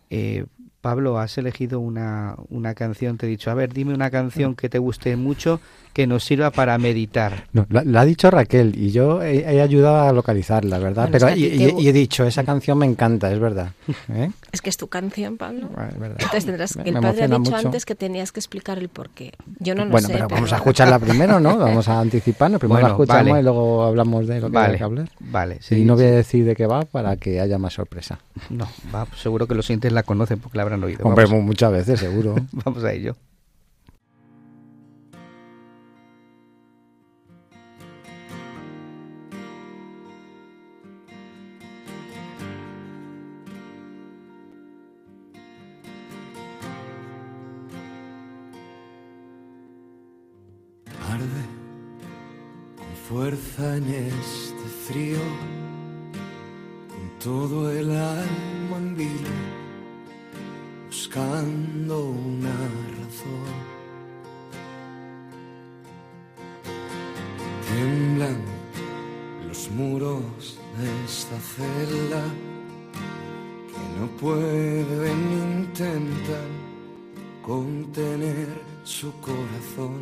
Eh, Pablo, has elegido una, una, canción, te he dicho, a ver, dime una canción que te guste mucho, que nos sirva para meditar. No, la, ha dicho Raquel y yo he, ayudado a localizarla, ¿verdad? Pero y, he dicho, esa canción me encanta, es verdad. ¿eh? Es que es tu canción, Pablo. Ah, es verdad. Entonces tendrás que el padre ha dicho mucho. antes que tenías que explicar el porqué. Yo no lo bueno, sé. pero vamos a escucharla primero, ¿no? Vamos a anticiparnos. Primero Bueno, la escuchamos vale. y luego hablamos de lo que Vale, hay que hablar. vale. Y sí, no voy a decir de qué va para que haya más sorpresa. No, va, seguro que los oyentes la conocen porque la habrán oído. Hombre, Vamos, muchas veces, seguro. vamos a ello. Fuerza en este frío, con todo el alma en vilo, buscando una razón. Tiemblan los muros de esta celda que no pueden intentar contener su corazón.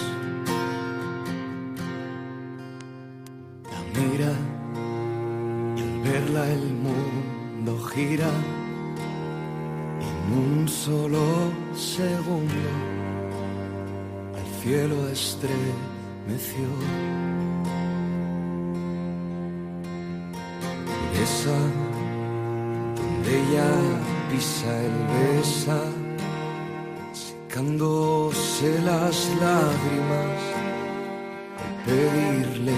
En un solo segundo. Al cielo estremeció. Esa donde ella pisa el besa secándose las lágrimas al pedirle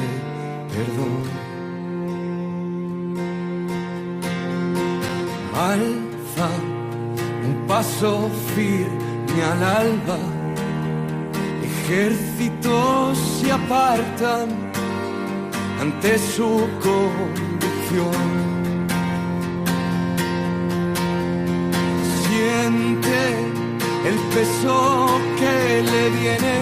perdón. Alza un paso firme al alba, ejércitos se apartan ante su convicción. Siente el peso que le viene,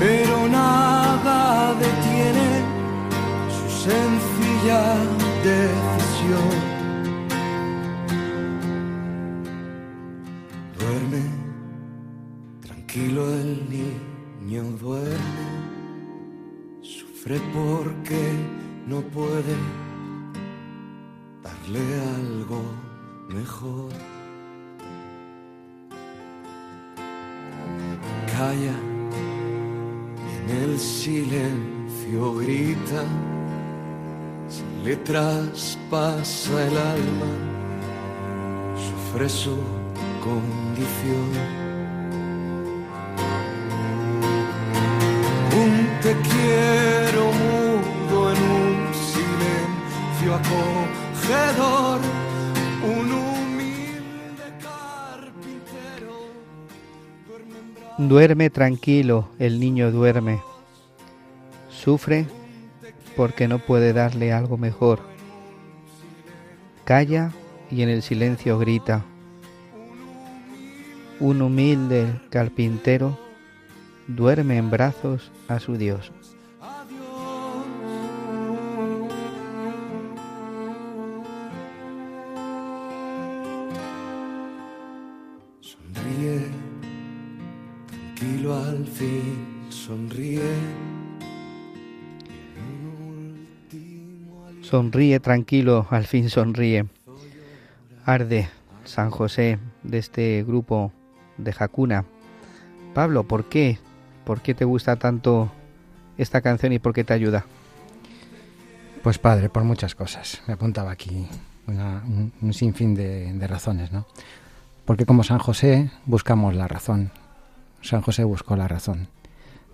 pero nada detiene su sencilla decisión. Sufre porque no puede darle algo mejor. calla y en el silencio grita, se le traspasa el alma, sufre su condición. Te quiero Duerme tranquilo, el niño duerme. Sufre porque no puede darle algo mejor. Calla y en el silencio grita. Un humilde carpintero duerme en brazos a su Dios. Fin, sonríe. Sonríe tranquilo, al fin sonríe. Arde San José de este grupo de Jacuna. Pablo, ¿por qué? ¿Por qué te gusta tanto esta canción y por qué te ayuda? Pues padre, por muchas cosas. Me apuntaba aquí una- un, un sinfín de, de razones, ¿no? Porque como San José buscamos la razón. San José buscó la razón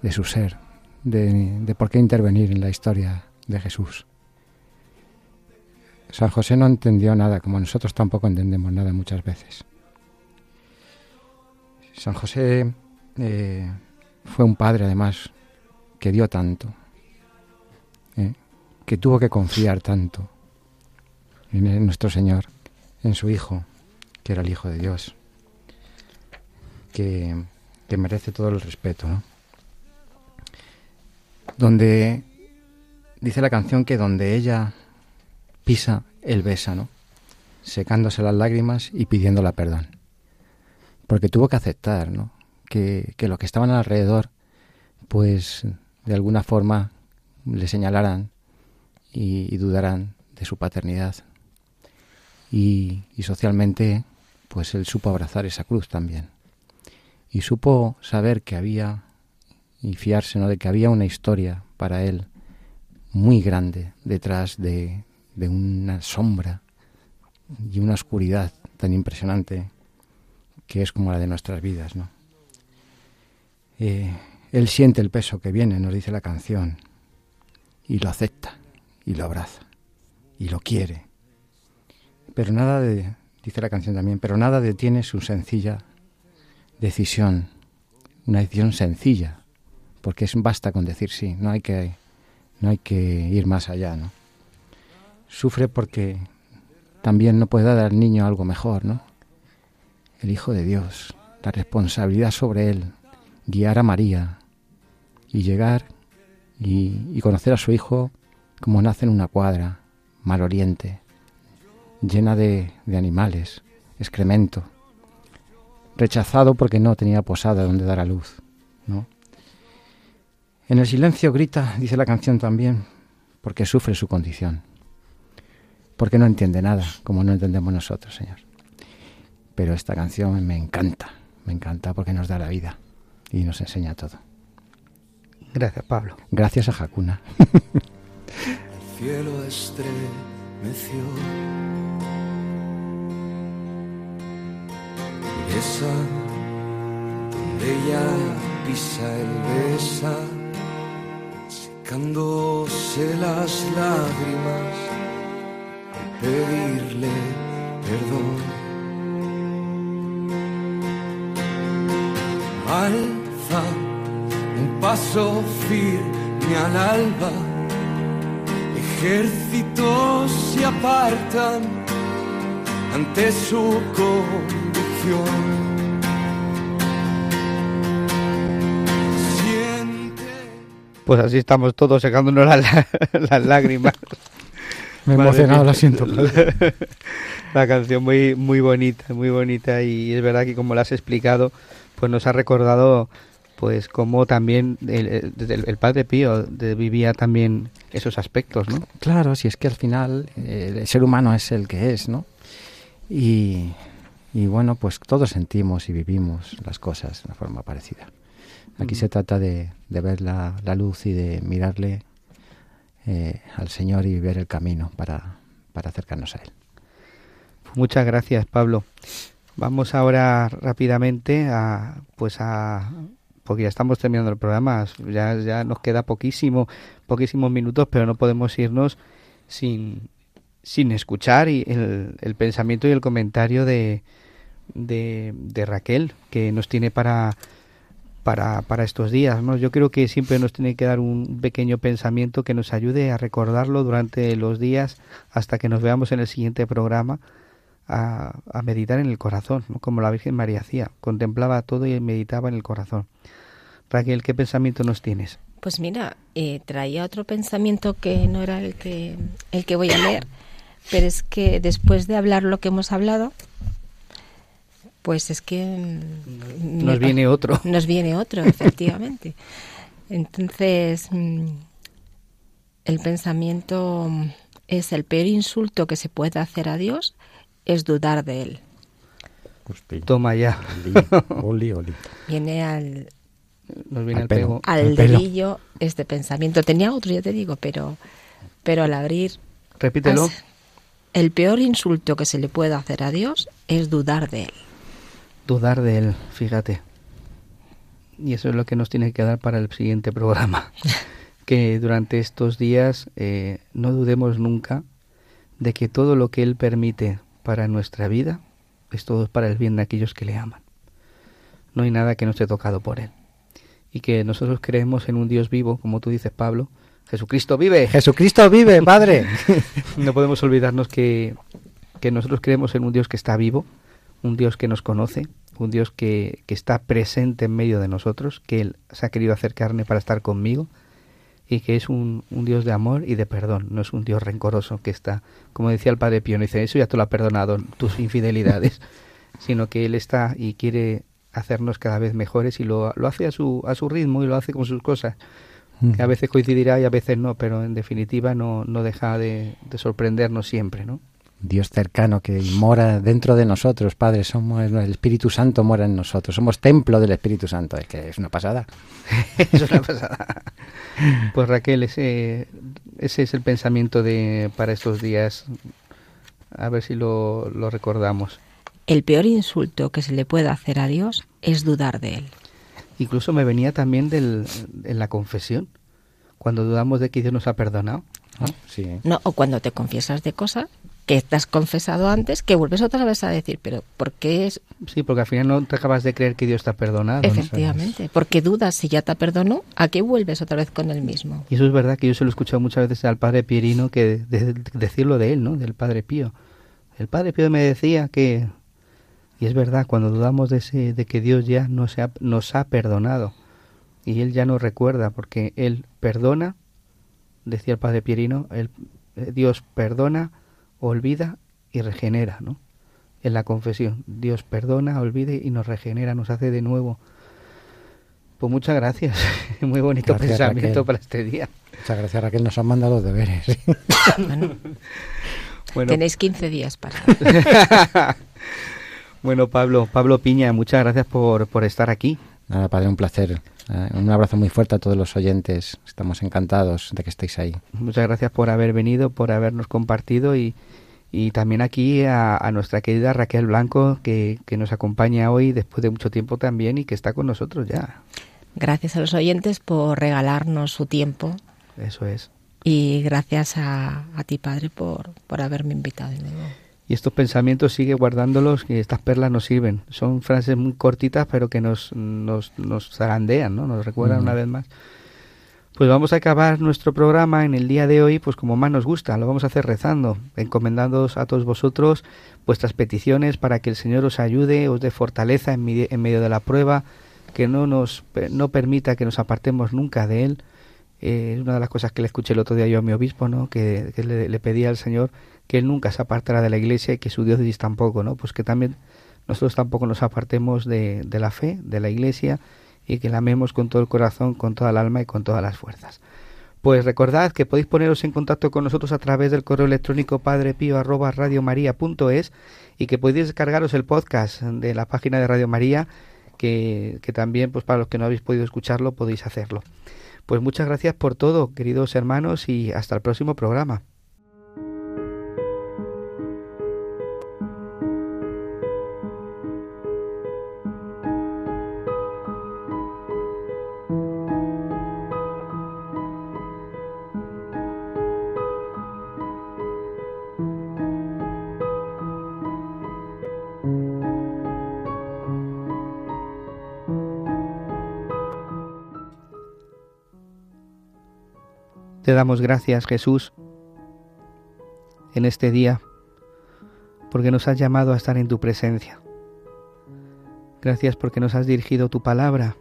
de su ser, de, por qué intervenir en la historia de Jesús. San José no entendió nada, como nosotros tampoco entendemos nada muchas veces. San José eh, fue un padre, además, que dio tanto, ¿eh? que tuvo que confiar tanto en nuestro Señor, en su Hijo, que era el Hijo de Dios, que, que merece todo el respeto, ¿no? Donde dice la canción que donde ella pisa, él besa, ¿no? Secándose las lágrimas y pidiéndola perdón. Porque tuvo que aceptar, ¿no? Que, que los que estaban alrededor, pues de alguna forma le señalaran y, dudaran de su paternidad. Y, y, socialmente, pues él supo abrazar esa cruz también. Y supo saber que había y fiarse ¿no? de que había una historia para él muy grande detrás de, de una sombra y una oscuridad tan impresionante que es como la de nuestras vidas, ¿no? Eh, él siente el peso que viene, nos dice la canción, y lo acepta, y lo abraza, y lo quiere. Pero nada de, dice la canción también, pero nada detiene su sencilla decisión, una decisión sencilla, porque es basta con decir sí, no hay que, no hay que ir más allá, ¿no? Sufre porque también no puede dar al niño algo mejor, ¿no? El Hijo de Dios, la responsabilidad sobre él, guiar a María y llegar y, conocer a su hijo como nace en una cuadra, mal oriente, llena de, de animales, excremento, rechazado porque no tenía posada donde dar a luz, ¿no? En el silencio grita, dice la canción también, porque sufre su condición, porque no entiende nada, como no entendemos nosotros, Señor. Pero esta canción me encanta, me encanta porque nos da la vida y nos enseña todo. Gracias, Pablo. Gracias a Jacuna. El cielo estremeció. Esa donde ella pisa el besa, secándose las lágrimas al pedirle perdón. Alza un paso firme al alba, ejércitos se apartan ante su convicción. Pues así estamos todos secándonos las, lágrimas. Me he emocionado, lo siento. La, canción muy, muy bonita, muy bonita y es verdad que como la has explicado, pues nos ha recordado pues cómo también el, padre Pío vivía también esos aspectos, ¿no? Claro, si es que al final eh, el ser humano es el que es, ¿no? Y, bueno, pues todos sentimos y vivimos las cosas de una forma parecida. Aquí se trata de, ver la, luz y de mirarle eh, al Señor y ver el camino para, para acercarnos a Él. Muchas gracias, Pablo. Vamos ahora rápidamente a, pues a, porque ya estamos terminando el programa, ya, ya nos queda poquísimo, poquísimos minutos, pero no podemos irnos sin, sin escuchar el, el pensamiento y el comentario de, de, Raquel que nos tiene para, para, para estos días. Yo creo que siempre nos tiene que dar un pequeño pensamiento que nos ayude a recordarlo durante los días hasta que nos veamos en el siguiente programa a, meditar en el corazón, como la Virgen María hacía, contemplaba todo y meditaba en el corazón. Raquel, ¿qué pensamiento nos tienes? Pues mira, eh, traía otro pensamiento que no era el que, el que voy a leer, pero es que después de hablar lo que hemos hablado, pues es que... Nos viene otro. Nos viene otro, efectivamente. Entonces, mm, el pensamiento es el peor insulto que se puede hacer a Dios es dudar de él. Toma ya. Viene al, Nos viene al, pego. al, dedillo este pensamiento. Tenía otro, ya te digo, pero, pero al abrir... Repítelo. El peor insulto que se le puede hacer a Dios es dudar de Él. Dudar de Él, fíjate. Y eso es lo que nos tiene que dar para el siguiente programa. que durante estos días eh, no dudemos nunca de que todo lo que Él permite para nuestra vida es todo para el bien de aquellos que le aman. No hay nada que no esté tocado por Él. Y que nosotros creemos en un Dios vivo, como tú dices, Pablo, Jesucristo vive. Jesucristo vive, Padre. no podemos olvidarnos que, que nosotros creemos en un Dios que está vivo, un Dios que nos conoce, un Dios que, que, está presente en medio de nosotros, que Él se ha querido hacer carne para estar conmigo y que es un, un, Dios de amor y de perdón, no es un Dios rencoroso que está, como decía el Padre Pío, no dice, eso ya te lo ha perdonado, tus infidelidades, sino que Él está y quiere hacernos cada vez mejores y lo, lo hace a su, a su ritmo y lo hace con sus cosas que a veces coincidirá y a veces no, pero en definitiva no, no deja de, de sorprendernos siempre, ¿no? Dios cercano que mora dentro de nosotros, Padre, somos el Espíritu Santo mora en nosotros, somos templo del Espíritu Santo, es que es una pasada. es una pasada. Pues Raquel, ese, ese es el pensamiento de para estos días. A ver si lo, lo recordamos. El peor insulto que se le pueda hacer a Dios es dudar de él. Incluso me venía también del, en la confesión, cuando dudamos de que Dios nos ha perdonado. ¿no? Sí. No, o cuando te confiesas de cosas que te has confesado antes, que vuelves otra vez a decir, pero ¿por qué es...? Sí, porque al final no te acabas de creer que Dios te ha perdonado. Efectivamente, porque dudas si ya te perdonó, ¿a qué vuelves otra vez con el mismo? Y eso es verdad que yo se lo he escuchado muchas veces al padre Pierino que de, de, decirlo de él, ¿no? Del padre Pío. El padre Pío me decía que y es verdad, cuando dudamos de, ese, de que Dios ya nos ha, nos ha perdonado y Él ya nos recuerda, porque Él perdona, decía el Padre Pierino, el, eh, Dios perdona, olvida y regenera, ¿no? En la confesión, Dios perdona, olvida y nos regenera, nos hace de nuevo. Pues muchas gracias, muy bonito Gracias, pensamiento Raquel. para este día. Muchas gracias, Raquel, nos han mandado los deberes. Bueno, Bueno, tenéis 15 días para... bueno Pablo, Pablo Piña, muchas gracias por, por estar aquí. Nada, Padre, un placer. Eh, un abrazo muy fuerte a todos los oyentes. Estamos encantados de que estéis ahí. Muchas gracias por haber venido, por habernos compartido y, y también aquí a, a nuestra querida Raquel Blanco que, que nos acompaña hoy después de mucho tiempo también y que está con nosotros ya. Gracias a los oyentes por regalarnos su tiempo Eso es. y gracias a, a ti, Padre, por, por haberme invitado de nuevo. Y estos pensamientos sigue guardándolos y estas perlas nos sirven. Son frases muy cortitas pero que nos, nos, nos zarandean, ¿no? Nos recuerdan una vez más. Pues vamos a acabar nuestro programa en el día de hoy, pues como más nos gusta, lo vamos a hacer rezando, encomendándoos a todos vosotros vuestras peticiones para que el Señor os ayude, os dé fortaleza en, mi- en medio de la prueba, que no nos no permita que nos apartemos nunca de Él. Eh, es una de las cosas que le escuché el otro día yo a mi obispo, ¿no? Que, que le, le pedía al Señor que Él nunca se apartara de la Iglesia y que su diócesis tampoco, ¿no? Pues que también nosotros tampoco nos apartemos de, la fe, de la Iglesia y que la amemos con todo el corazón, con toda el alma y con todas las fuerzas. Pues recordad que podéis poneros en contacto con nosotros a través del correo electrónico padrepío@radiomaria.es y que podéis descargaros el podcast de la página de Radio María que, que también pues para los que no habéis podido escucharlo podéis hacerlo. Pues muchas gracias por todo, queridos hermanos, y hasta el próximo programa. Te damos gracias, Jesús, en este día, porque nos has llamado a estar en tu presencia. Gracias porque nos has dirigido tu palabra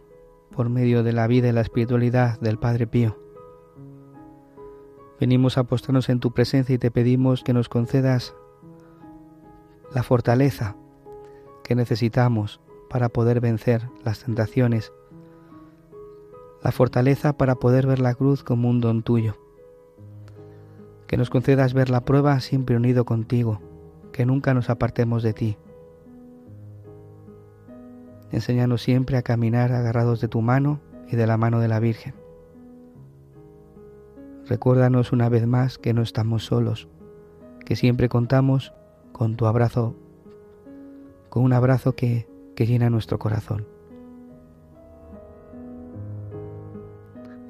por medio de la vida y la espiritualidad del Padre Pío. Venimos a postrarnos en tu presencia y te pedimos que nos concedas la fortaleza que necesitamos para poder vencer las tentaciones la fortaleza para poder ver la cruz como un don tuyo. Que nos concedas ver la prueba siempre unido contigo, que nunca nos apartemos de ti. Enséñanos siempre a caminar agarrados de tu mano y de la mano de la Virgen. Recuérdanos una vez más que no estamos solos, que siempre contamos con tu abrazo, con un abrazo que, que llena nuestro corazón.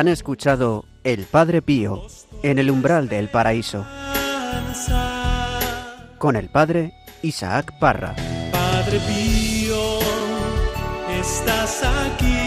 Han escuchado El Padre Pío en el umbral del paraíso con el Padre Isaac Parra. Padre Pío, estás aquí.